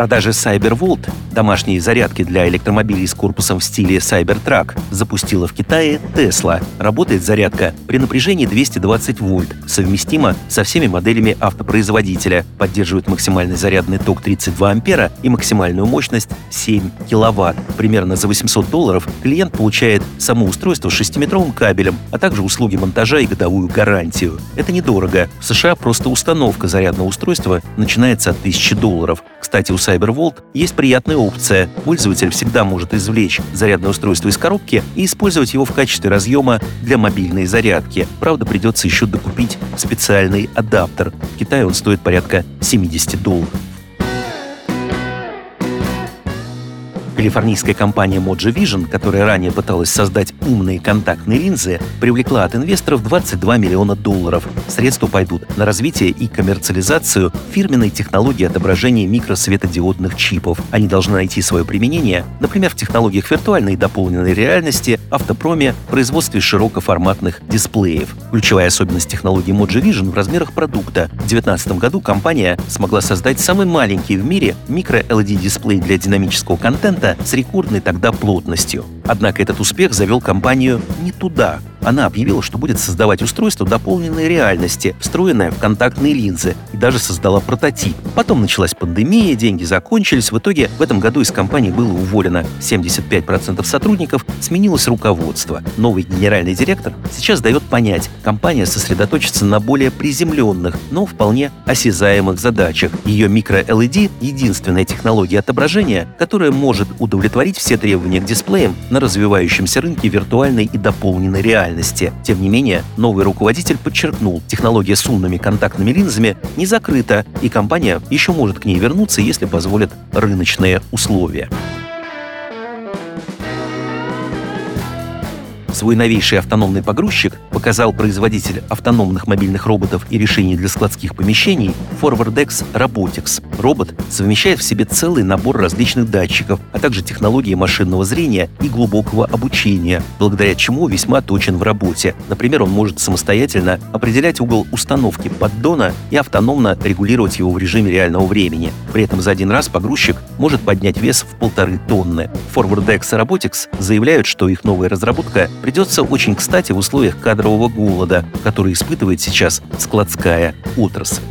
Продажи CyberVolt, домашние зарядки для электромобилей с корпусом в стиле Cybertruck, запустила в Китае Tesla. Работает зарядка при напряжении 220 вольт, совместима со всеми моделями автопроизводителя, поддерживает максимальный зарядный ток 32 ампера и максимальную мощность 7 киловатт. Примерно за 800 долларов клиент получает само устройство с 6-метровым кабелем, а также услуги монтажа и годовую гарантию. Это недорого. В США просто установка зарядного устройства начинается от 1000 долларов. Кстати, у CyberVolt есть приятная опция. Пользователь всегда может извлечь зарядное устройство из коробки и использовать его в качестве разъема для мобильной зарядки. Правда, придется еще докупить специальный адаптер. В Китае он стоит порядка 70 долларов. Калифорнийская компания Mojo Vision, которая ранее пыталась создать умные контактные линзы, привлекла от инвесторов 22 миллиона долларов. Средства пойдут на развитие и коммерциализацию фирменной технологии отображения микросветодиодных чипов. Они должны найти свое применение, например, в технологиях виртуальной и дополненной реальности, автопроме, производстве широкоформатных дисплеев. Ключевая особенность технологии Mojo Vision в размерах продукта. В 2019 году компания смогла создать самый маленький в мире микро-LED-дисплей для динамического контента с рекордной тогда плотностью. Однако этот успех завел компанию не туда, она объявила, что будет создавать устройство дополненной реальности, встроенное в контактные линзы, и даже создала прототип. Потом началась пандемия, деньги закончились. В итоге в этом году из компании было уволено 75% сотрудников, сменилось руководство. Новый генеральный директор сейчас дает понять, компания сосредоточится на более приземленных, но вполне осязаемых задачах. Ее микро-LED — единственная технология отображения, которая может удовлетворить все требования к дисплеям на развивающемся рынке виртуальной и дополненной реальности реальности. Тем не менее, новый руководитель подчеркнул, технология с умными контактными линзами не закрыта, и компания еще может к ней вернуться, если позволят рыночные условия. Свой новейший автономный погрузчик показал производитель автономных мобильных роботов и решений для складских помещений ForwardX Robotics. Робот совмещает в себе целый набор различных датчиков, а также технологии машинного зрения и глубокого обучения, благодаря чему весьма точен в работе. Например, он может самостоятельно определять угол установки поддона и автономно регулировать его в режиме реального времени. При этом за один раз погрузчик может поднять вес в полторы тонны. ForwardX Robotics заявляют, что их новая разработка придется очень кстати в условиях кадрового голода, который испытывает сейчас складская отрасль.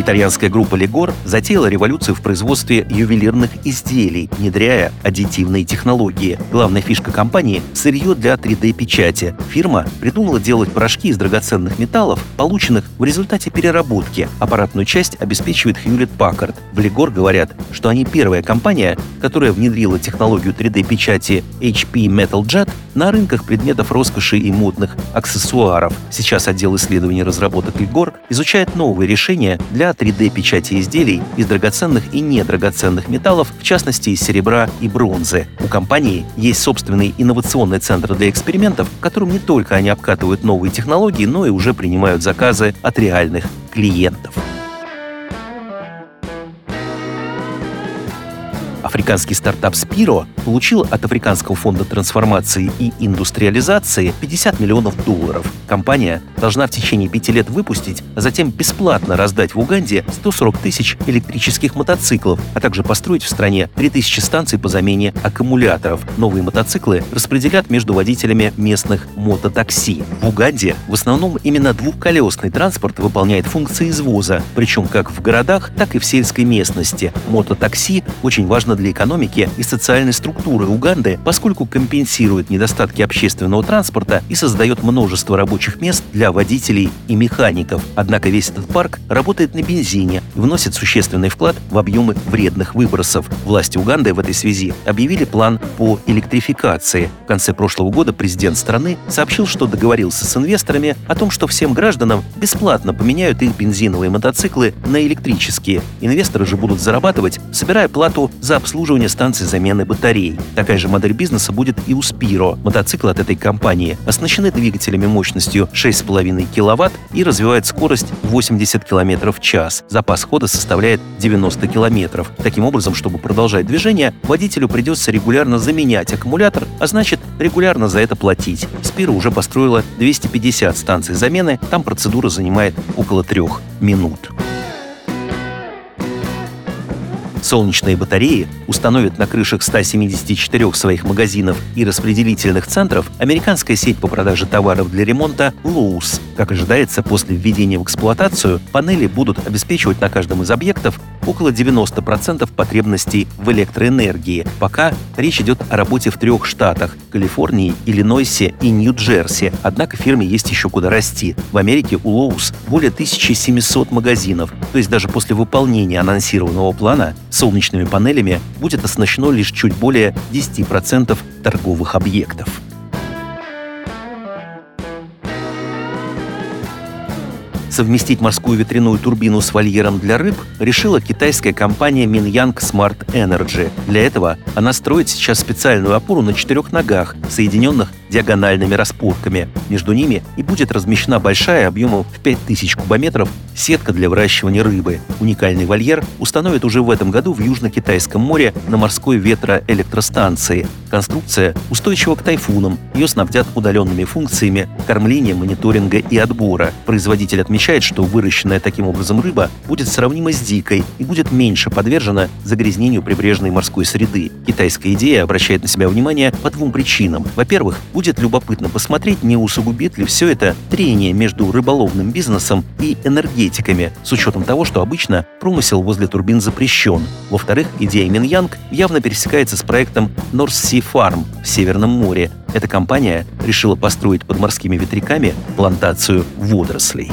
Итальянская группа Легор затеяла революцию в производстве ювелирных изделий, внедряя аддитивные технологии. Главная фишка компании — сырье для 3D-печати. Фирма придумала делать порошки из драгоценных металлов, полученных в результате переработки. Аппаратную часть обеспечивает Hewlett Packard. В Легор говорят, что они первая компания, которая внедрила технологию 3D-печати HP Metal Jet на рынках предметов роскоши и модных аксессуаров. Сейчас отдел исследований разработок Легор изучает новые решения для 3D-печати изделий из драгоценных и недрагоценных металлов, в частности из серебра и бронзы. У компании есть собственный инновационный центр для экспериментов, в котором не только они обкатывают новые технологии, но и уже принимают заказы от реальных клиентов. Африканский стартап Spiro получил от Африканского фонда трансформации и индустриализации 50 миллионов долларов. Компания должна в течение пяти лет выпустить, а затем бесплатно раздать в Уганде 140 тысяч электрических мотоциклов, а также построить в стране 3000 станций по замене аккумуляторов. Новые мотоциклы распределят между водителями местных мототакси. В Уганде в основном именно двухколесный транспорт выполняет функции извоза, причем как в городах, так и в сельской местности. Мототакси очень важно для экономики и социальной структуры Уганды, поскольку компенсирует недостатки общественного транспорта и создает множество рабочих мест для водителей и механиков. Однако весь этот парк работает на бензине и вносит существенный вклад в объемы вредных выбросов. Власти Уганды в этой связи объявили план по электрификации. В конце прошлого года президент страны сообщил, что договорился с инвесторами о том, что всем гражданам бесплатно поменяют их бензиновые мотоциклы на электрические. Инвесторы же будут зарабатывать, собирая плату за обслуживание станций замены батарей. Такая же модель бизнеса будет и у Spiro. Мотоциклы от этой компании оснащены двигателями мощностью 6,5 кВт и развивают скорость 80 км в час. Запас хода составляет 90 км. Таким образом, чтобы продолжать движение, водителю придется регулярно заменять аккумулятор, а значит регулярно за это платить. Spiro уже построила 250 станций замены, там процедура занимает около трех минут. Солнечные батареи установят на крышах 174 своих магазинов и распределительных центров американская сеть по продаже товаров для ремонта Lowe's. Как ожидается, после введения в эксплуатацию панели будут обеспечивать на каждом из объектов около 90% потребностей в электроэнергии. Пока речь идет о работе в трех штатах – Калифорнии, Иллинойсе и Нью-Джерси. Однако фирме есть еще куда расти. В Америке у Lowe's более 1700 магазинов. То есть даже после выполнения анонсированного плана солнечными панелями будет оснащено лишь чуть более 10% торговых объектов. Совместить морскую ветряную турбину с вольером для рыб решила китайская компания Mingyang Smart Energy. Для этого она строит сейчас специальную опору на четырех ногах, соединенных диагональными распорками. Между ними и будет размещена большая объемом в 5000 кубометров сетка для выращивания рыбы. Уникальный вольер установят уже в этом году в Южно-Китайском море на морской ветроэлектростанции. Конструкция устойчива к тайфунам. Ее снабдят удаленными функциями кормления, мониторинга и отбора. Производитель отмечает, что выращенная таким образом рыба будет сравнима с дикой и будет меньше подвержена загрязнению прибрежной морской среды. Китайская идея обращает на себя внимание по двум причинам. Во-первых, будет любопытно посмотреть, не усугубит ли все это трение между рыболовным бизнесом и энергетиками, с учетом того, что обычно промысел возле турбин запрещен. Во-вторых, идея Миньянг явно пересекается с проектом North Sea Farm в Северном море. Эта компания решила построить под морскими ветряками плантацию водорослей.